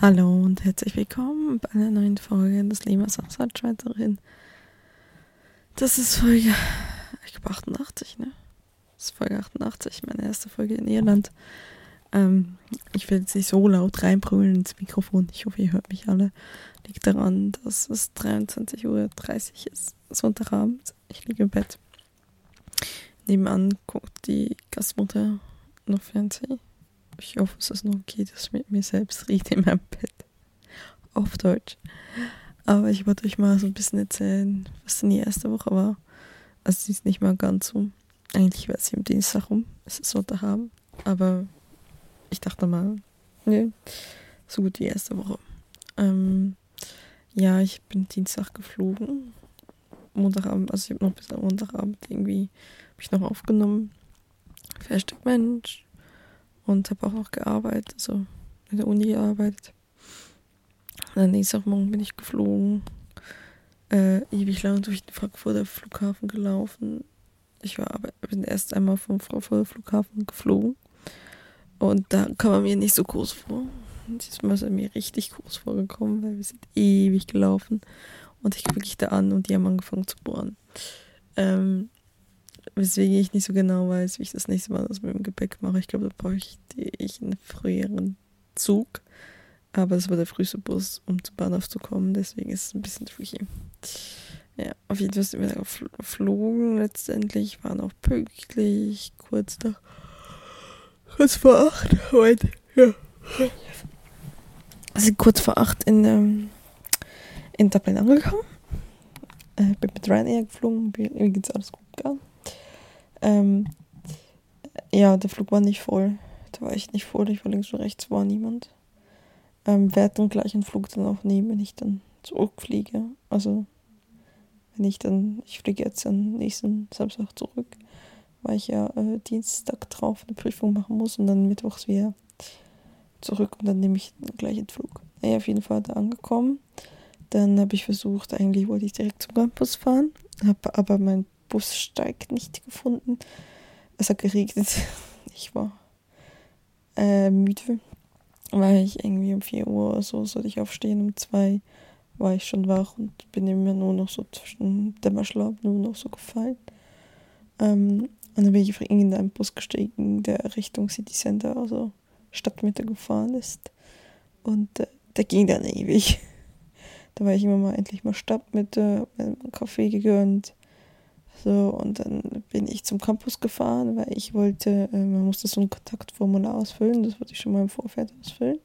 Hallo und herzlich willkommen bei einer neuen Folge des Lemas Haushaltsschweizerin. Das ist Folge, ich glaube 88, ne? Das ist Folge 88, meine erste Folge in Irland. Ähm, ich will jetzt nicht so laut reinbrüllen ins Mikrofon. Ich hoffe, ihr hört mich alle. Liegt daran, dass es 23.30 Uhr ist, Sonntagabend. Ich liege im Bett. Nebenan guckt die Gastmutter noch Fernsehen. Ich hoffe, es ist noch okay, dass ich mit mir selbst rede in meinem Bett. Auf Deutsch. Aber ich wollte euch mal so ein bisschen erzählen, was denn die erste Woche war. Also sie ist nicht mal ganz so. Eigentlich wäre sie am Dienstag rum. Es ist Sonntagabend. Aber ich dachte mal, ne, so gut die erste Woche. Ähm, ja, ich bin Dienstag geflogen. Montagabend, also ich habe noch bis am Montagabend irgendwie, habe ich noch aufgenommen. Hashtag Mensch. Und habe auch noch gearbeitet, also in der Uni gearbeitet. Dann Dienstagmorgen bin ich geflogen. Äh, ewig lang durch den Frankfurter Flughafen gelaufen. Ich war aber, bin erst einmal vom Frankfurter Flughafen geflogen. Und da kam er mir nicht so groß vor. Und diesmal ist er mir richtig groß vorgekommen, weil wir sind ewig gelaufen. Und ich kam wirklich da an und die haben angefangen zu bohren. Ähm, weswegen ich nicht so genau weiß, wie ich das nächste Mal das mit dem Gepäck mache. Ich glaube, da brauche ich, ich einen früheren Zug. Aber das war der früheste Bus, um zum Bahnhof zu kommen. Deswegen ist es ein bisschen tricky. Ja, auf jeden Fall sind wir geflogen. Letztendlich waren auch pünktlich. Kurz nach. Kurz vor acht. Heute. Ja. Also kurz vor acht in, ähm, in Dublin angekommen. Äh, bin mit Ryanair geflogen. Mir geht's alles gut gegangen. Ähm, ja, der Flug war nicht voll. Der war echt nicht voll. Ich war links und rechts, war niemand. Ähm, werde den gleichen Flug dann auch nehmen, wenn ich dann zurückfliege. Also, wenn ich dann, ich fliege jetzt am nächsten Samstag zurück, weil ich ja äh, Dienstag drauf eine Prüfung machen muss und dann mittwochs wieder zurück und dann nehme ich den gleichen Flug. Naja, auf jeden Fall da angekommen. Dann habe ich versucht, eigentlich wollte ich direkt zum Campus fahren, habe aber mein Bussteig nicht gefunden. Es hat geregnet. Ich war äh, müde, weil ich irgendwie um 4 Uhr oder so sollte ich aufstehen. Um 2 war ich schon wach und bin immer nur noch so zwischen Dämmerschlaf nur noch so gefallen. Ähm, und dann bin ich auf irgendeinen Bus gestiegen, der Richtung City Center, also Stadtmitte gefahren ist. Und äh, der ging dann ewig. da war ich immer mal endlich mal Stadtmitte, mir einen Kaffee gegönnt so, und dann bin ich zum Campus gefahren, weil ich wollte, äh, man musste so ein Kontaktformular ausfüllen, das wollte ich schon mal im Vorfeld ausfüllen.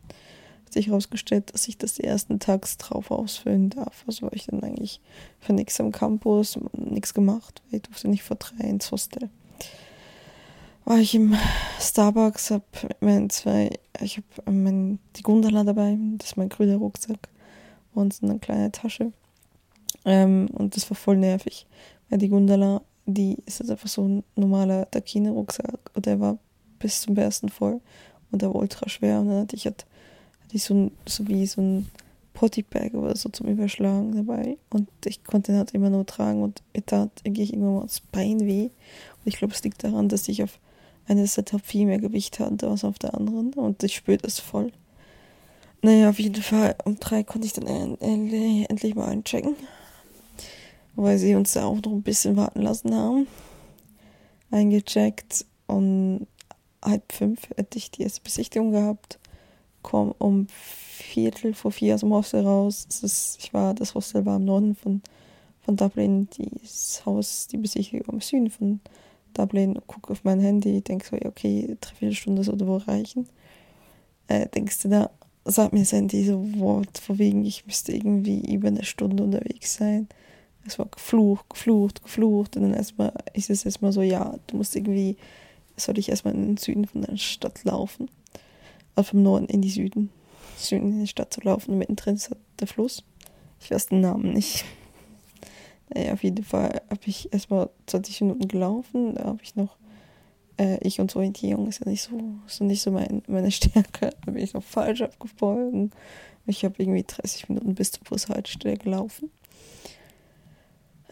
Hat sich herausgestellt, dass ich das ersten Tags drauf ausfüllen darf. Also war ich dann eigentlich für nichts am Campus, nichts gemacht, weil ich durfte nicht vor drei ins Hostel. War ich im Starbucks, hab meinen zwei, ich habe mein, die Gundala dabei, das ist mein grüner Rucksack und so eine kleine Tasche. Ähm, und das war voll nervig ja, die Gundala, die ist jetzt einfach so ein normaler Dakine-Rucksack und der war bis zum Bersten voll und der war ultra schwer und dann hatte ich, halt, hatte ich so, ein, so wie so ein Pottybag oder so zum Überschlagen dabei und ich konnte ihn halt immer nur tragen und mir tat eigentlich irgendwann mal das Bein weh und ich glaube, es liegt daran, dass ich auf einer Setup viel mehr Gewicht hatte als auf der anderen und ich spüre das voll. Naja, auf jeden Fall um drei konnte ich dann endlich mal einchecken weil sie uns da auch noch ein bisschen warten lassen haben. Eingecheckt und halb fünf hätte ich die erste Besichtigung gehabt. Komm um Viertel vor vier aus dem Hostel raus. Das ist, ich war, das Hostel war im Norden von, von Dublin, das Haus, die Besichtigung im Süden von Dublin. Gucke auf mein Handy, denke so, okay, dreiviertel Stunde sollte wohl reichen. Äh, denkst du da, sagt mir Sandy so Wort, vor wegen, ich müsste irgendwie über eine Stunde unterwegs sein es war geflucht, geflucht, geflucht. Und dann erstmal ist es erstmal so, ja, du musst irgendwie, soll ich erstmal in den Süden von der Stadt laufen. Also vom Norden in die Süden. Süden in die Stadt zu laufen. Und mittendrin ist der Fluss. Ich weiß den Namen nicht. Naja, auf jeden Fall habe ich erstmal 20 Minuten gelaufen. Da habe ich noch, äh, ich und Orientierung ist ja nicht so, ist nicht so mein, meine Stärke. Da bin ich noch falsch abgebogen. Ich habe irgendwie 30 Minuten bis zur Bushaltestelle gelaufen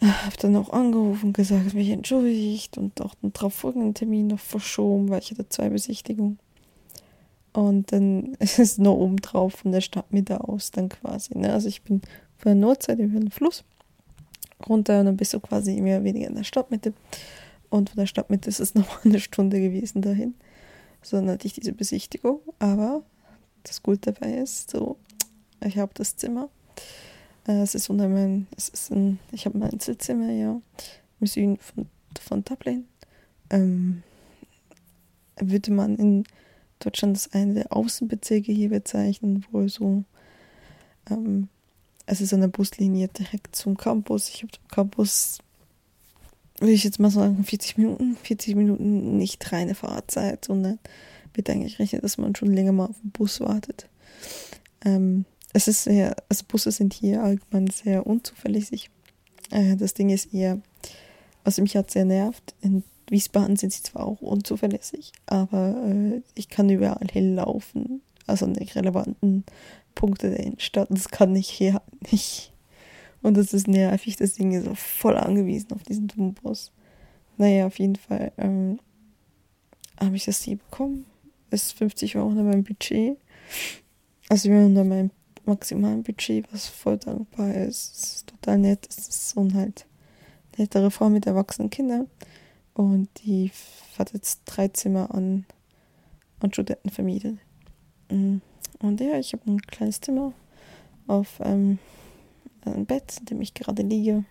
habe dann auch angerufen, gesagt, mich entschuldigt und auch den darauf folgenden Termin noch verschoben, weil ich hatte zwei Besichtigungen. Und dann ist es nur oben drauf von der Stadtmitte aus dann quasi. Ne? Also ich bin von der Nordseite über den Fluss runter und dann bist du quasi mehr oder weniger in der Stadtmitte. Und von der Stadtmitte ist es nochmal eine Stunde gewesen dahin. So dann hatte ich diese Besichtigung. Aber das Gute dabei ist, so, ich habe das Zimmer. Äh, es ist unter mein, es ist ein, ich habe mein Einzelzimmer, ja, im Süden von, von Dublin. Ähm, würde man in Deutschland als eine der Außenbezirke hier bezeichnen, wo so, ähm, es ist eine Buslinie direkt zum Campus. Ich habe zum Campus, würde ich jetzt mal sagen, 40 Minuten, 40 Minuten nicht reine Fahrzeit, sondern wird eigentlich rechnen, dass man schon länger mal auf den Bus wartet. Ähm, es ist sehr, also Busse sind hier allgemein sehr unzuverlässig. Äh, das Ding ist eher, was mich hat sehr nervt, in Wiesbaden sind sie zwar auch unzuverlässig, aber äh, ich kann überall hinlaufen, also an die relevanten Punkte der Innenstadt. Das kann ich hier nicht. Und das ist nervig, das Ding ist voll angewiesen auf diesen dummen Bus. Naja, auf jeden Fall ähm, habe ich das hier bekommen. Ist 50 Euro unter meinem Budget. Also wir unter meinem maximalen Budget, was voll dankbar ist. Es ist total nett. Es ist so ein halt nettere Frau mit erwachsenen Kindern. Und die hat jetzt drei Zimmer an, an Studenten vermietet. Mm. Und ja, ich habe ein kleines Zimmer auf ähm, ein Bett, in dem ich gerade liege.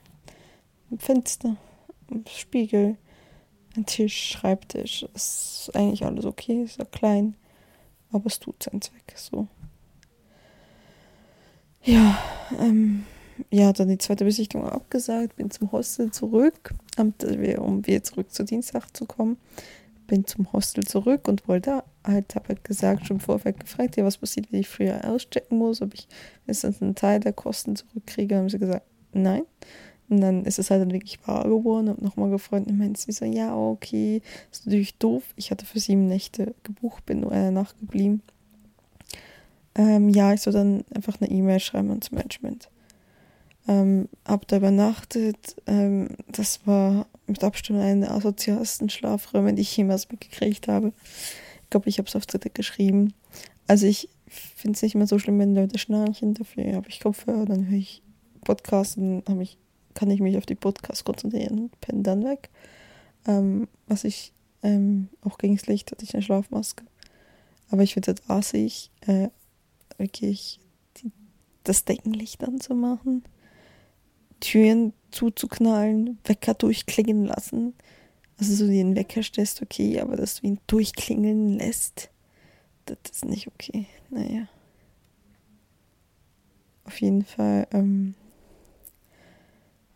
Ein Fenster, ein Spiegel, ein Tisch, Schreibtisch. Das ist eigentlich alles okay, ist ja klein, aber es tut seinen Zweck. So. Ja, ähm, ja, dann die zweite Besichtigung abgesagt, bin zum Hostel zurück, um wieder zurück zu Dienstag zu kommen. Bin zum Hostel zurück und wollte halt, habe halt gesagt, schon Vorfeld gefragt, ja, was passiert, wenn ich früher auschecken muss, ob ich jetzt einen Teil der Kosten zurückkriege. Haben sie gesagt, nein. Und dann ist es halt dann wirklich wahr geworden und nochmal gefreut und meinte sie so, ja, okay, ist natürlich doof. Ich hatte für sieben Nächte gebucht, bin nur eine Nacht geblieben. Ähm, ja, ich soll dann einfach eine E-Mail schreiben ans Management ähm, habe da übernachtet. Ähm, das war mit Abstand eine der asozialsten Schlafräume, die ich jemals mitgekriegt habe. Ich glaube, ich habe es auf Twitter geschrieben. Also ich finde es nicht mehr so schlimm, wenn Leute schnarchen. Dafür habe ich Kopfhörer, dann höre ich Podcasts und ich, kann ich mich auf die Podcasts konzentrieren und penne dann weg. Ähm, was ich ähm, auch gegen das Licht hatte ich eine Schlafmaske. Aber ich finde es assig, äh, wirklich die, das Deckenlicht anzumachen. Türen zuzuknallen, Wecker durchklingen lassen. Also so den Wecker stellst, okay, aber dass du ihn durchklingeln lässt, das ist nicht okay. Naja. Auf jeden Fall, ähm,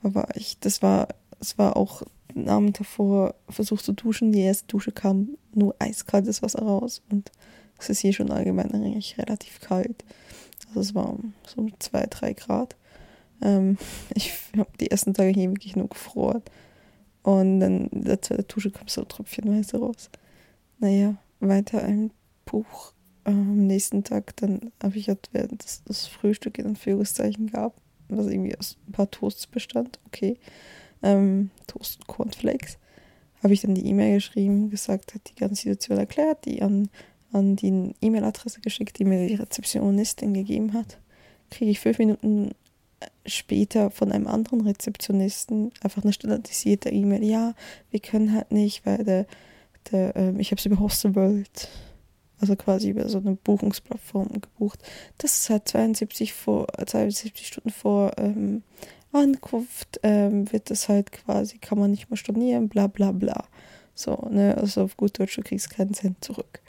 war ich, das war, es war auch einen Abend davor versucht zu duschen. Die erste Dusche kam nur eiskaltes Wasser raus und es ist hier schon allgemein eigentlich relativ kalt. Also es war so zwei, drei Grad. Ähm, ich habe die ersten Tage hier wirklich nur gefroren. Und dann in der zweiten Dusche kam so tröpfchenweise raus. Naja, weiter ein Buch. Am nächsten Tag dann habe ich halt während das, das Frühstück in Anführungszeichen gab, was irgendwie aus ein paar Toasts bestand. Okay. Ähm, Toast Cornflakes. Habe ich dann die E-Mail geschrieben, gesagt, hat die ganze Situation erklärt, die an, an die E-Mail-Adresse geschickt, die mir die Rezeptionistin gegeben hat. Kriege ich fünf Minuten später von einem anderen Rezeptionisten einfach eine standardisierte E-Mail. Ja, wir können halt nicht, weil der, der ähm, ich habe es über Hostelworld, also quasi über so eine Buchungsplattform gebucht. Das ist halt 72, vor, 72 Stunden vor ähm, Ankunft, ähm, wird das halt quasi, kann man nicht mehr stornieren, bla bla bla. So, ne, also auf gut Deutsch, du kriegst keinen Cent zurück.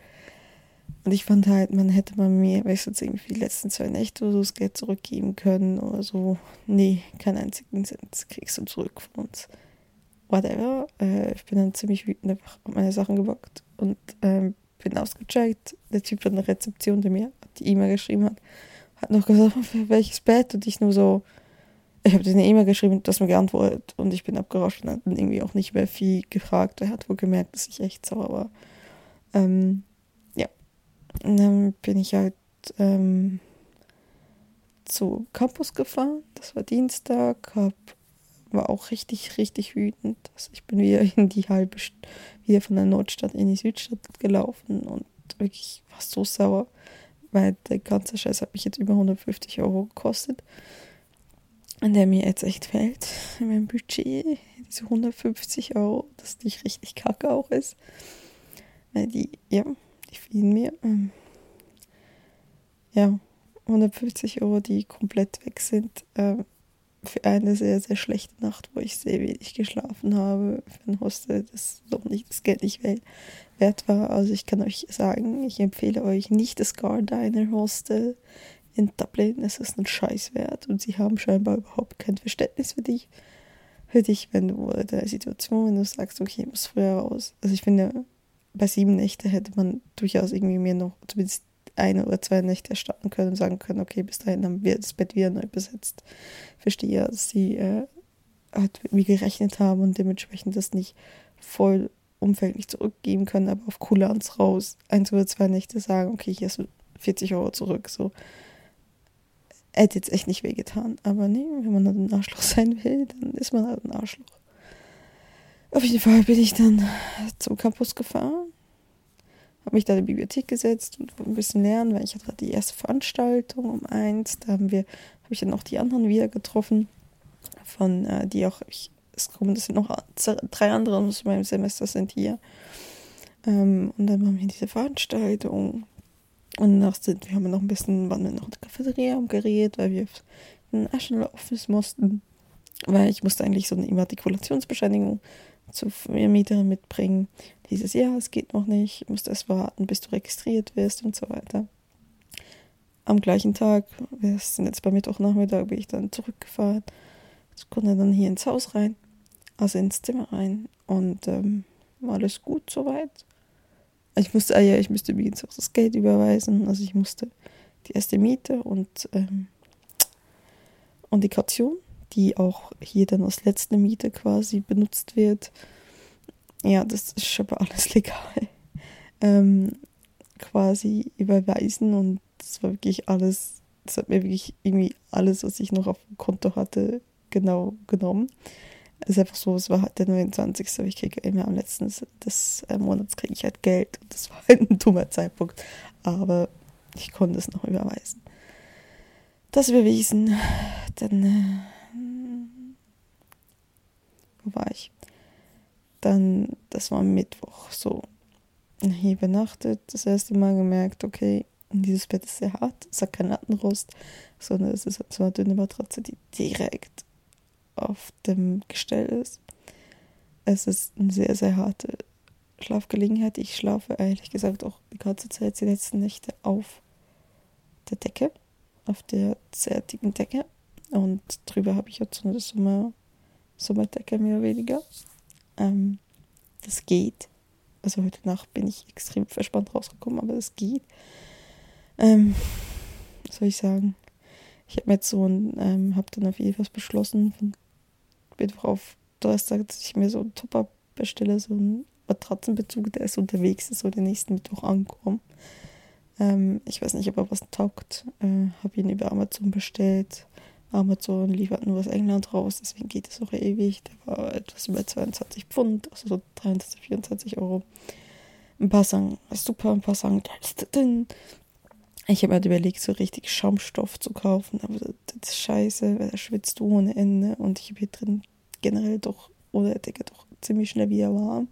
Und ich fand halt, man hätte man mir wenigstens irgendwie die letzten zwei Nächte oder so das Geld zurückgeben können oder so. Nee, keinen einzigen Cent kriegst du zurück von uns. Whatever. Äh, ich bin dann ziemlich wütend einfach auf meine Sachen gebockt und ähm, bin ausgecheckt. Der Typ von der Rezeption, der mir die E-Mail geschrieben hat, hat noch gesagt, für welches Bett und ich nur so, ich habe dir eine E-Mail geschrieben, du hast mir geantwortet und ich bin abgerauscht und hat dann irgendwie auch nicht mehr viel gefragt. Er hat wohl gemerkt, dass ich echt sauer war. Ähm, und dann bin ich halt ähm, zu Campus gefahren. Das war Dienstag. Hab, war auch richtig, richtig wütend. Also ich bin wieder in die halbe, St wieder von der Nordstadt in die Südstadt gelaufen und wirklich war so sauer, weil der ganze Scheiß hat mich jetzt über 150 Euro gekostet. Und der mir jetzt echt fällt in meinem Budget, diese 150 Euro, das nicht richtig kacke auch ist. Weil die, ja, die fehlen mir. Ähm, ja, 150 Euro, die komplett weg sind. Ähm, für eine sehr, sehr schlechte Nacht, wo ich sehr wenig geschlafen habe, für ein Hostel, das doch nicht das Geld nicht wert war. Also ich kann euch sagen, ich empfehle euch nicht das Gardiner Hostel in Dublin. Es ist ein Scheiß wert und sie haben scheinbar überhaupt kein Verständnis für dich. Für dich, wenn du in der Situation, wenn du sagst, okay, ich muss früher raus. Also ich finde, bei sieben Nächte hätte man durchaus irgendwie mir noch zumindest eine oder zwei Nächte erstatten können und sagen können, okay, bis dahin haben wir das Bett wieder neu besetzt. Verstehe, dass sie äh, halt mit mir gerechnet haben und dementsprechend das nicht voll umfänglich zurückgeben können, aber auf Kulanz raus, eins oder zwei Nächte sagen, okay, hier ist 40 Euro zurück, so. Hätte jetzt echt nicht wehgetan, aber nee, wenn man halt ein Arschloch sein will, dann ist man halt ein Arschloch. Auf jeden Fall bin ich dann zum Campus gefahren habe mich da in die Bibliothek gesetzt und ein bisschen lernen, weil ich hatte die erste Veranstaltung um eins. Da haben wir, habe ich dann auch die anderen wieder getroffen, von äh, die auch, ich, es kommen, das sind noch drei andere aus meinem Semester sind hier. Ähm, und dann haben wir diese Veranstaltung. Und danach sind wir haben noch ein bisschen, waren wir noch in der Cafeteria am Gerät, weil wir auf ein National Office mussten. Weil ich musste eigentlich so eine Immatrikulationsbescheinigung zur Mieterin mitbringen. Dieses Jahr, es geht noch nicht, ich musst erst warten, bis du registriert wirst und so weiter. Am gleichen Tag, wir sind jetzt bei Mittwochnachmittag, bin ich dann zurückgefahren. Ich konnte dann hier ins Haus rein, also ins Zimmer rein und ähm, alles gut soweit. Ich musste, ah ja, ich musste übrigens auch das Geld überweisen, also ich musste die erste Miete und, ähm, und die Kaution die auch hier dann als letzte Miete quasi benutzt wird. Ja, das ist schon alles legal. Ähm, quasi überweisen und das war wirklich alles, das hat mir wirklich irgendwie alles, was ich noch auf dem Konto hatte, genau genommen. Es ist einfach so, es war halt der 29. Aber ich kriege immer am letzten des äh, Monats kriege ich halt Geld und das war halt ein dummer Zeitpunkt. Aber ich konnte es noch überweisen. Das überwiesen, dann äh, war ich? Dann, das war Mittwoch, so hier übernachtet, das erste Mal gemerkt, okay, dieses Bett ist sehr hart, es hat keinen Lattenrost, sondern es ist so eine dünne Matratze, die direkt auf dem Gestell ist. Es ist eine sehr, sehr harte Schlafgelegenheit. Ich schlafe ehrlich gesagt auch die ganze Zeit, die letzten Nächte auf der Decke, auf der dicken Decke. Und drüber habe ich jetzt so eine Sommer, Sommerdecke mehr oder weniger. Ähm, das geht. Also heute Nacht bin ich extrem verspannt rausgekommen, aber es geht. Ähm, was soll ich sagen? Ich habe mir jetzt so ein, ähm, habe dann auf jeden Fall beschlossen, von Mittwoch auf Donnerstag, dass ich mir so einen Topper bestelle, so einen Matratzenbezug, der ist unterwegs, ist so der nächsten Mittwoch ankommen. Ähm, ich weiß nicht, ob er was taugt. Äh, habe ihn über Amazon bestellt. Amazon liefert nur aus England raus, deswegen geht es auch ewig. Der war etwas über 22 Pfund, also so 23, 24 Euro. Ein paar sagen, super, ein paar dünn. Ich habe mir halt überlegt, so richtig Schaumstoff zu kaufen, aber das, ist scheiße, weil da schwitzt ohne Ende und ich habe hier drin generell doch ohne Decke doch ziemlich schnell wieder warm.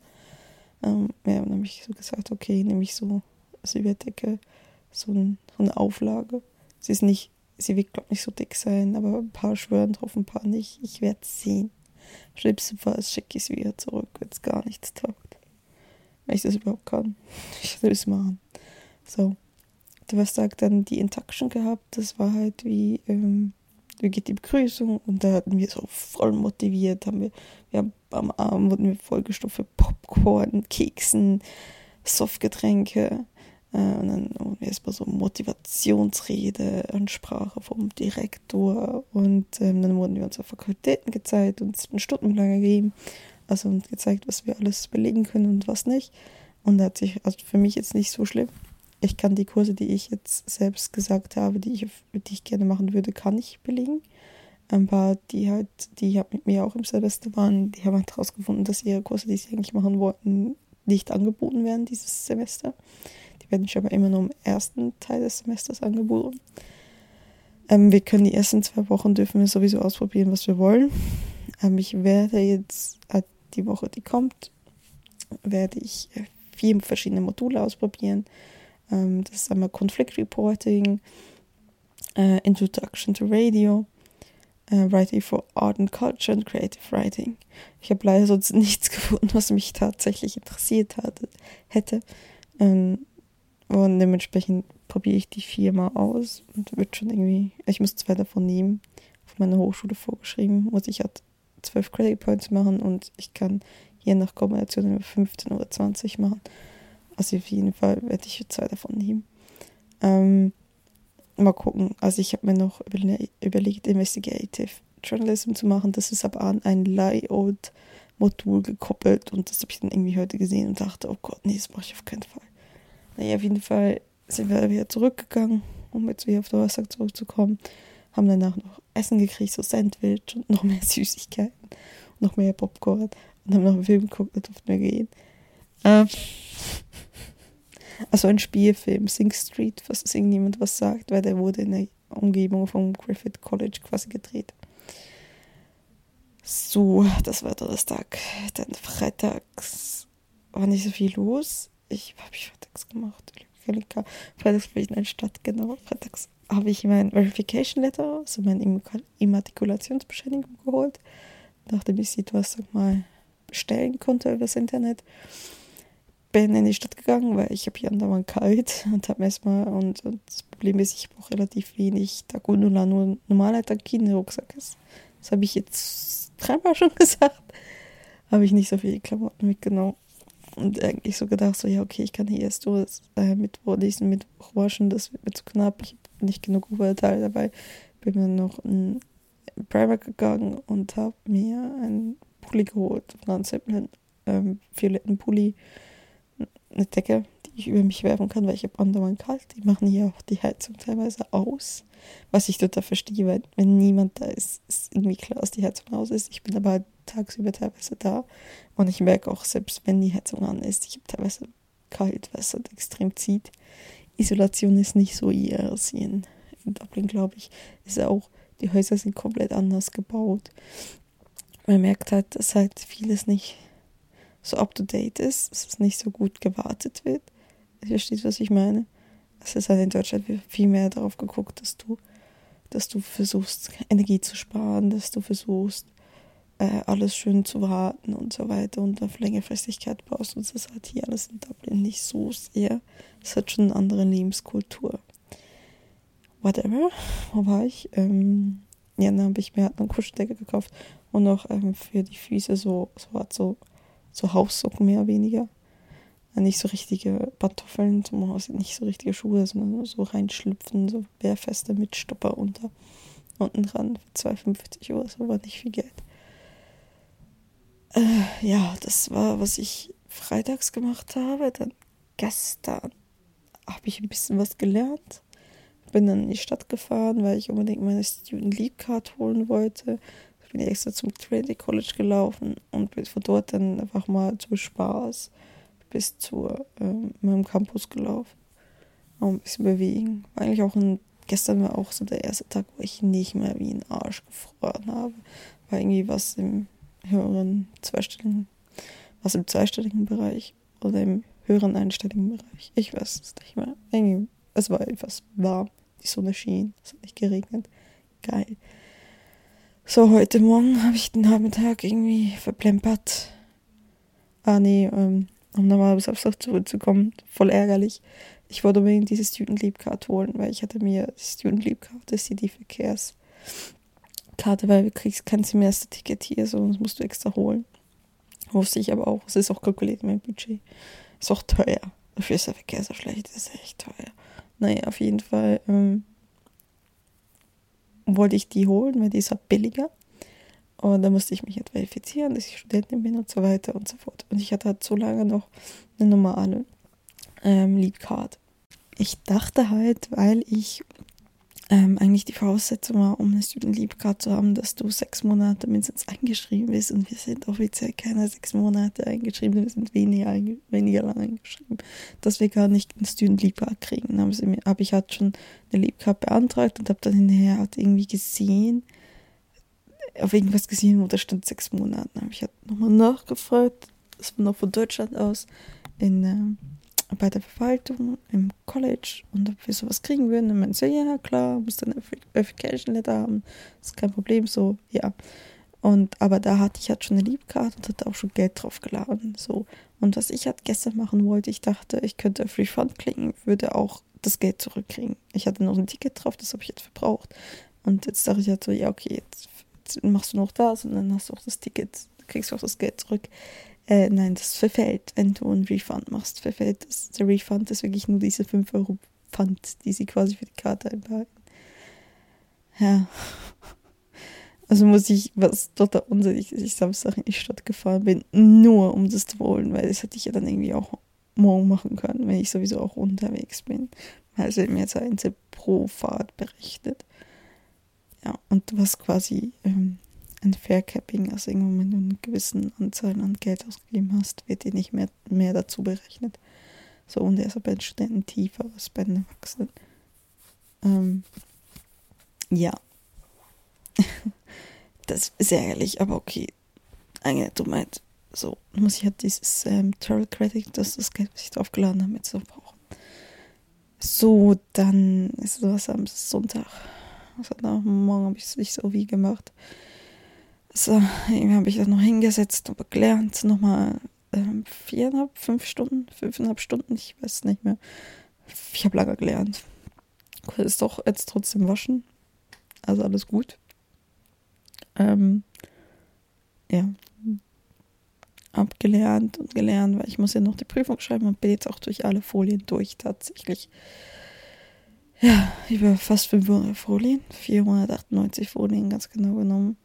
Ähm, ja, dann habe ich so gesagt, okay, nehme ich so als Überdecke so, ein, so eine Auflage. Sie ist nicht Sie wird, glaube ich, nicht so dick sein, aber ein paar schwören drauf, ein paar nicht. Ich werde sehen. Schlimmstenfalls schicke ich es wieder zurück, wenn es gar nichts taugt. Wenn ich das überhaupt kann. Ich will es machen. So. Du hast sagt dann die Induction gehabt. Das war halt wie, ähm, wie geht die Begrüßung? Und da hatten wir so voll motiviert. Haben wir, wir haben, am Abend wurden wir vollgestopft mit Popcorn, Keksen, Softgetränke. Äh, und dann erstmal so Motivationsrede, Ansprache vom Direktor und ähm, dann wurden wir unsere Fakultäten gezeigt und es einen Stundenplan gegeben, also uns gezeigt, was wir alles belegen können und was nicht. Und da hat sich, also für mich jetzt nicht so schlimm. Ich kann die Kurse, die ich jetzt selbst gesagt habe, die ich, die ich gerne machen würde, kann ich belegen. Ein paar, die halt, die halt mit mir auch im Semester waren, die haben halt herausgefunden, dass ihre Kurse, die sie eigentlich machen wollten, nicht angeboten werden dieses Semester Die werden ich aber immer nur im ersten Teil des Semesters angeboten. Ähm, wir können die ersten zwei Wochen dürfen wir sowieso ausprobieren, was wir wollen. Ähm, ich werde jetzt äh, die Woche, die kommt, werde ich äh, vier verschiedene Module ausprobieren. Ähm, das ist einmal Conflict Reporting, äh, Introduction to Radio, äh, Writing for Art and Culture and Creative Writing. Ich habe leider sonst nichts gefunden, was mich tatsächlich interessiert hatte, hätte. Ähm, und dementsprechend probiere ich die viermal aus und wird schon irgendwie, ich muss zwei davon nehmen, auf meiner Hochschule vorgeschrieben, muss ich halt zwölf Credit Points machen und ich kann je nach Kombination über 15 oder 20 machen. Also auf jeden Fall werde ich zwei davon nehmen. Ähm, mal gucken. Also ich habe mir noch überlegt, Investigative Journalism zu machen. Das ist aber an ein Layout-Modul gekoppelt und das habe ich dann irgendwie heute gesehen und dachte, oh Gott, nee, das mache ich auf keinen Fall. Naja, auf jeden Fall sind wir wieder zurückgegangen, um jetzt wieder auf Donnerstag zurückzukommen. Haben danach noch Essen gekriegt, so Sandwich und noch mehr Süßigkeiten, noch mehr Popcorn und haben noch einen Film geguckt, da durften wir gehen. Ähm, also ein Spielfilm, Sing Street, was es irgendjemand was sagt, weil der wurde in der Umgebung vom Griffith College quasi gedreht. So, das war Donnerstag. Dann freitags war nicht so viel los. Ich habe ich freitags gemacht. Freitags bin ich in eine Stadt, genau. Freitags habe ich mein Verification Letter, also meine Immatrikulationsbescheinigung geholt, nachdem ich sie Donnerstag mal bestellen konnte über das Internet bin in die Stadt gegangen, weil ich habe hier andauernd kalt und habe erstmal und, und das Problem ist, ich brauche relativ wenig Tagunula, nur normaler Takine-Rucksack ist. Das habe ich jetzt dreimal schon gesagt. Habe ich nicht so viele Klamotten mitgenommen. Und eigentlich so gedacht, so, ja, okay, ich kann hier erst nur äh, Mittwoch, diesen Mittwoch waschen, das wird mir zu knapp. Ich habe nicht genug Oberteil dabei. Bin mir noch in Primer gegangen und habe mir einen Pulli geholt, von Zeppelin, ähm, violetten Pulli eine Decke, die ich über mich werfen kann, weil ich habe andauernd kalt. Die machen hier auch die Heizung teilweise aus. Was ich total verstehe, weil wenn niemand da ist, ist irgendwie klar, dass die Heizung aus ist. Ich bin aber halt tagsüber teilweise da und ich merke auch, selbst wenn die Heizung an ist, ich habe teilweise kalt, weil es halt extrem zieht. Isolation ist nicht so ihr als in, in Dublin, glaube ich. Ist auch, die Häuser sind komplett anders gebaut. Man merkt halt, dass halt vieles nicht so up-to-date ist, dass es nicht so gut gewartet wird. Ihr versteht, was ich meine? Es ist halt in Deutschland viel mehr darauf geguckt, dass du, dass du versuchst, Energie zu sparen, dass du versuchst, äh, alles schön zu warten und so weiter und auf Längerfristigkeit baust. Und das halt hier alles in Dublin nicht so sehr. Es hat schon eine andere Lebenskultur. Whatever. Wo war ich? Ähm, ja, dann habe ich mir halt eine Kuscheldecke gekauft und noch ähm, für die Füße so, so hat so so Haussocken mehr oder weniger. Nicht so richtige Pantoffeln zum Haus, nicht so richtige Schuhe, sondern nur so reinschlüpfen, so bärfeste mit Stopper unter, unten dran, 2,50 Euro, so war nicht viel Geld. Äh, ja, das war, was ich freitags gemacht habe. Dann gestern habe ich ein bisschen was gelernt. Bin dann in die Stadt gefahren, weil ich unbedingt meine Student League Card holen wollte bin ich extra zum Trinity College gelaufen und bin von dort dann einfach mal zum Spaß bis zu ähm, meinem Campus gelaufen. Auch ein bisschen bewegen. War eigentlich auch ein, gestern war auch so der erste Tag, wo ich nicht mehr wie ein Arsch gefroren habe. War irgendwie was im höheren zweistelligen, was im zweistelligen Bereich oder im höheren einstelligen Bereich. Ich weiß es nicht mehr. Es war etwas warm. Die Sonne schien. Es hat nicht geregnet. Geil. So, heute Morgen habe ich den Nachmittag irgendwie verplempert. Ah, nee, ähm, um nochmal auf Samstag zurückzukommen. Voll ärgerlich. Ich wollte unbedingt diese Student Leap Card holen, weil ich hatte mir Student Leap Card, das ist die Verkehrskarte, weil du kriegst kein Semesterticket hier, sondern das musst du extra holen. Wusste ich aber auch. Es ist auch kalkuliert in meinem Budget. Ist auch teuer. Dafür ist der Verkehr so schlecht. Ist echt teuer. Naja, auf jeden Fall. Ähm, wollte ich die holen, weil die ist halt billiger. Und da musste ich mich halt verifizieren, dass ich Studentin bin und so weiter und so fort. Und ich hatte halt so lange noch eine normale ähm, Lead. Ich dachte halt, weil ich ähm, eigentlich die Voraussetzung war, um eine Student Leave Card zu haben, dass du sechs Monate mindestens eingeschrieben bist und wir sind offiziell keine sechs Monate eingeschrieben, wir sind weniger, weniger lang eingeschrieben, dass wir gar nicht eine Student Leave Card kriegen. Dann aber ich hatte schon eine Leave Card beantragt und habe dann hinterher halt irgendwie gesehen, auf irgendwas gesehen, wo da stand sechs Monate. Dann habe ich halt nochmal nachgefragt, das war noch von Deutschland aus, in äh, bei der Verwaltung im College und ob wir sowas kriegen würden. Und man so, ja, klar, muss dann Verification Letter haben, ist kein Problem, so, ja. Und, aber da hatte ich halt schon eine Liebkarte und hatte auch schon Geld drauf geladen, so. Und was ich halt gestern machen wollte, ich dachte, ich könnte auf Refund klicken, würde auch das Geld zurückkriegen. Ich hatte noch ein Ticket drauf, das habe ich jetzt verbraucht. Und jetzt dachte ich halt so, ja, okay, jetzt, jetzt machst du noch das und dann hast du auch das Ticket, kriegst du auch das Geld zurück. Äh, nein, das verfällt, wenn du einen Refund machst. Verfällt das. Der Refund ist wirklich nur diese 5 Euro Pfand, die sie quasi für die Karte einbehalten. Ja. Also muss ich, was total unsinnig ist, ich Samstag in die Stadt gefahren bin, nur um das zu holen, weil das hätte ich ja dann irgendwie auch morgen machen können, wenn ich sowieso auch unterwegs bin. Also mir jetzt ein pro Fahrt berechnet. Ja, und was quasi ähm, ein Fair-Capping, also irgendwann, wenn du eine gewisse Anzahl an Geld ausgegeben hast, wird dir nicht mehr, mehr dazu berechnet. So, und der ist bei den Studenten tiefer als bei den Erwachsenen. Ähm, ja. das ist ärgerlich, aber okay. Eine Dummheit. So, muss ich halt dieses ähm, Travel Credit, das ist das Geld, was ich draufgeladen habe, mit so brauchen. So, dann ist sowas am Sonntag. Also, morgen habe ich es nicht so wie gemacht. So, irgendwie habe ich das noch hingesetzt und gelernt, nochmal ähm, viereinhalb, fünf Stunden, fünfeinhalb Stunden, ich weiß nicht mehr. Ich habe lange gelernt. Ist doch jetzt trotzdem waschen. Also alles gut. Ähm, ja. Abgelernt und gelernt, weil ich muss ja noch die Prüfung schreiben und bin jetzt auch durch alle Folien durch tatsächlich. Ja, über fast 500 Folien, 498 Folien ganz genau genommen.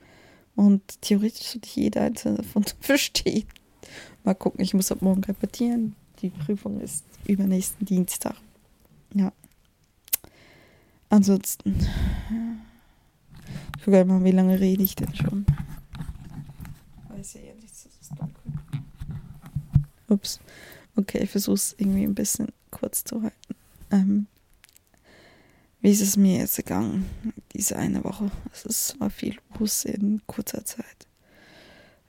Und theoretisch sollte ich jede einzelne davon verstehen. Mal gucken, ich muss ab morgen repetieren. Die Prüfung ist übernächsten Dienstag. Ja. Ansonsten. Ich gucke mal, wie lange rede ich denn schon. Weiß ja jetzt, es ist dunkel. Ups. Okay, ich versuche es irgendwie ein bisschen kurz zu halten. Ähm, wie ist es mir jetzt gegangen, diese eine Woche? Es ist war viel los in kurzer Zeit.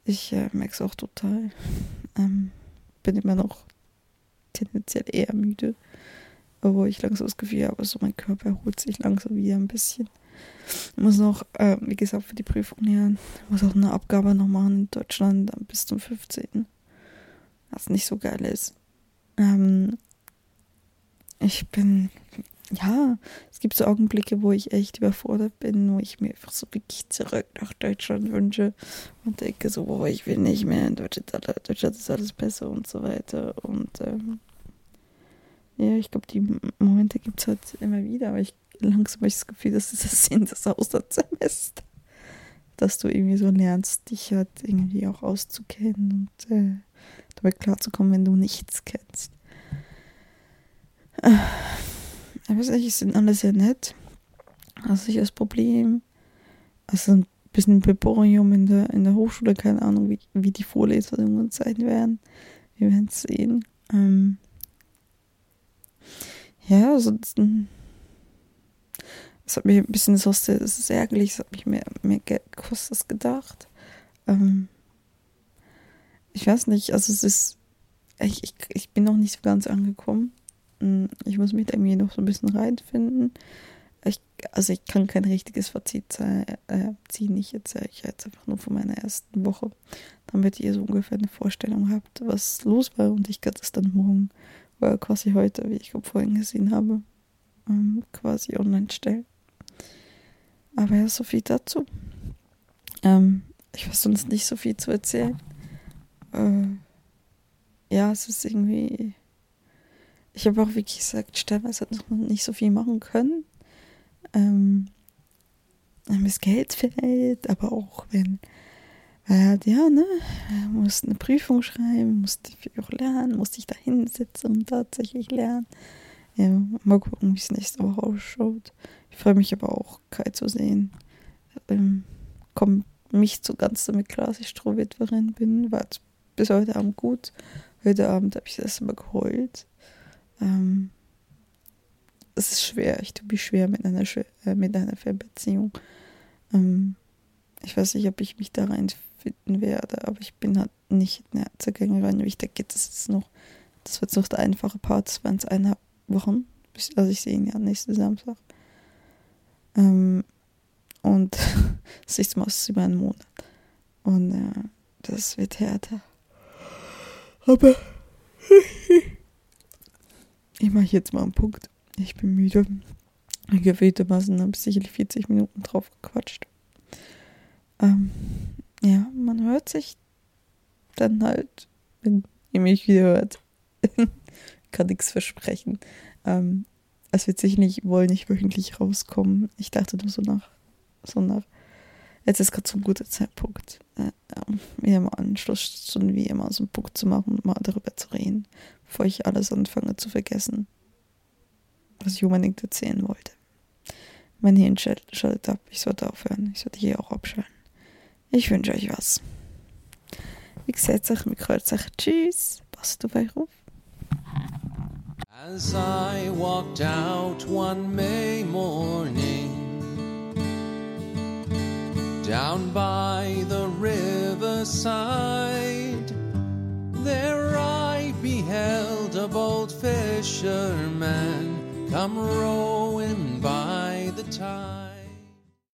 Ich äh, merke es auch total. Ähm, bin immer noch tendenziell eher müde, obwohl ich langsam das Gefühl habe, so mein Körper erholt sich langsam wieder ein bisschen. Ich muss noch, äh, wie gesagt, für die Prüfung lernen. Ich muss auch eine Abgabe noch machen in Deutschland bis zum 15. Was nicht so geil ist. Ähm, ich bin ja, es gibt so Augenblicke, wo ich echt überfordert bin, wo ich mir einfach so wirklich zurück nach Deutschland wünsche und denke so, boah, ich will nicht mehr in Deutschland, Deutschland ist alles besser und so weiter. Und ähm, ja, ich glaube, die Momente gibt es halt immer wieder, aber ich langsam habe ich das Gefühl, das ist das Sinn des Auslandssemesters. Dass du irgendwie so lernst, dich halt irgendwie auch auszukennen und äh, damit klarzukommen, wenn du nichts kennst. Äh ich weiß nicht, sind alle sehr nett. Also ich das Problem, also ein bisschen Peporium in der, in der Hochschule, keine Ahnung, wie, wie die Vorlesungen sein werden. Wir werden es sehen. Ähm ja, also es hat mich ein bisschen so, es ist ärgerlich, es hat mich mehr, mehr gekostet als gedacht. Ähm ich weiß nicht, also es ist, ich, ich, ich bin noch nicht so ganz angekommen. Hm, ich muss mich da irgendwie noch so ein bisschen reinfinden. Ich, also ich kann kein richtiges Fazit äh, ziehen. Ich erzähle ich jetzt einfach nur von meiner ersten Woche, damit ihr so ungefähr eine Vorstellung habt, was los war. Und ich kann das dann morgen oder quasi heute, wie ich vorhin gesehen habe, ähm, quasi online stellen. Aber ja, so viel dazu. Ähm, ich weiß sonst nicht so viel zu erzählen. Äh, ja, es ist irgendwie ich habe auch wirklich gesagt, stellenweise hat noch nicht so viel machen können. Ähm, das Geld fehlt, aber auch wenn, weil halt, ja, ne, musste eine Prüfung schreiben, musste auch lernen, musste ich da hinsetzen und tatsächlich lernen. Ja, mal gucken, wie es nächste Woche ausschaut. Ich freue mich aber auch, Kai zu sehen. Ähm, komme mich so ganz damit klar, dass ich Strohwitwerin bin. War bis heute Abend gut. Heute Abend habe ich das erste Mal geheult. Ähm, es ist schwer. Ich tue mich schwer mit einer, äh, mit einer Fernbeziehung. Ähm, ich weiß nicht, ob ich mich da reinfinden werde, aber ich bin halt nicht eine Herzegängerin. Ich denke, das ist noch, das wird noch der einfache Part. Das waren es eineinhalb Wochen. Also ich sehe ihn ja nächsten Samstag. Ähm, und nächste Mal ist über einen Monat. Und äh, das wird härter. Aber ich mache jetzt mal einen Punkt. Ich bin müde. Gewähltermaßen habe ich sicherlich 40 Minuten drauf gequatscht. Ähm, ja, man hört sich dann halt, wenn ihr mich wieder hört. Kann nichts versprechen. Ähm, es wird sicherlich wohl nicht wöchentlich rauskommen. Ich dachte nur so nach, so nach. Jetzt ist gerade so ein guter Zeitpunkt, äh, wieder mal so wie immer, so einen Punkt zu machen und mal darüber zu reden, bevor ich alles anfange zu vergessen was ich unbedingt erzählen wollte. Mein Hirn schaltet ab. Ich sollte aufhören. Ich sollte hier auch abschalten. Ich wünsche euch was. Wie gesagt, ich mich kurz sagen Tschüss. Passt auf euch auf. As I walked out one May morning Down by the riverside There I beheld a bold fisherman come rowing by the tide.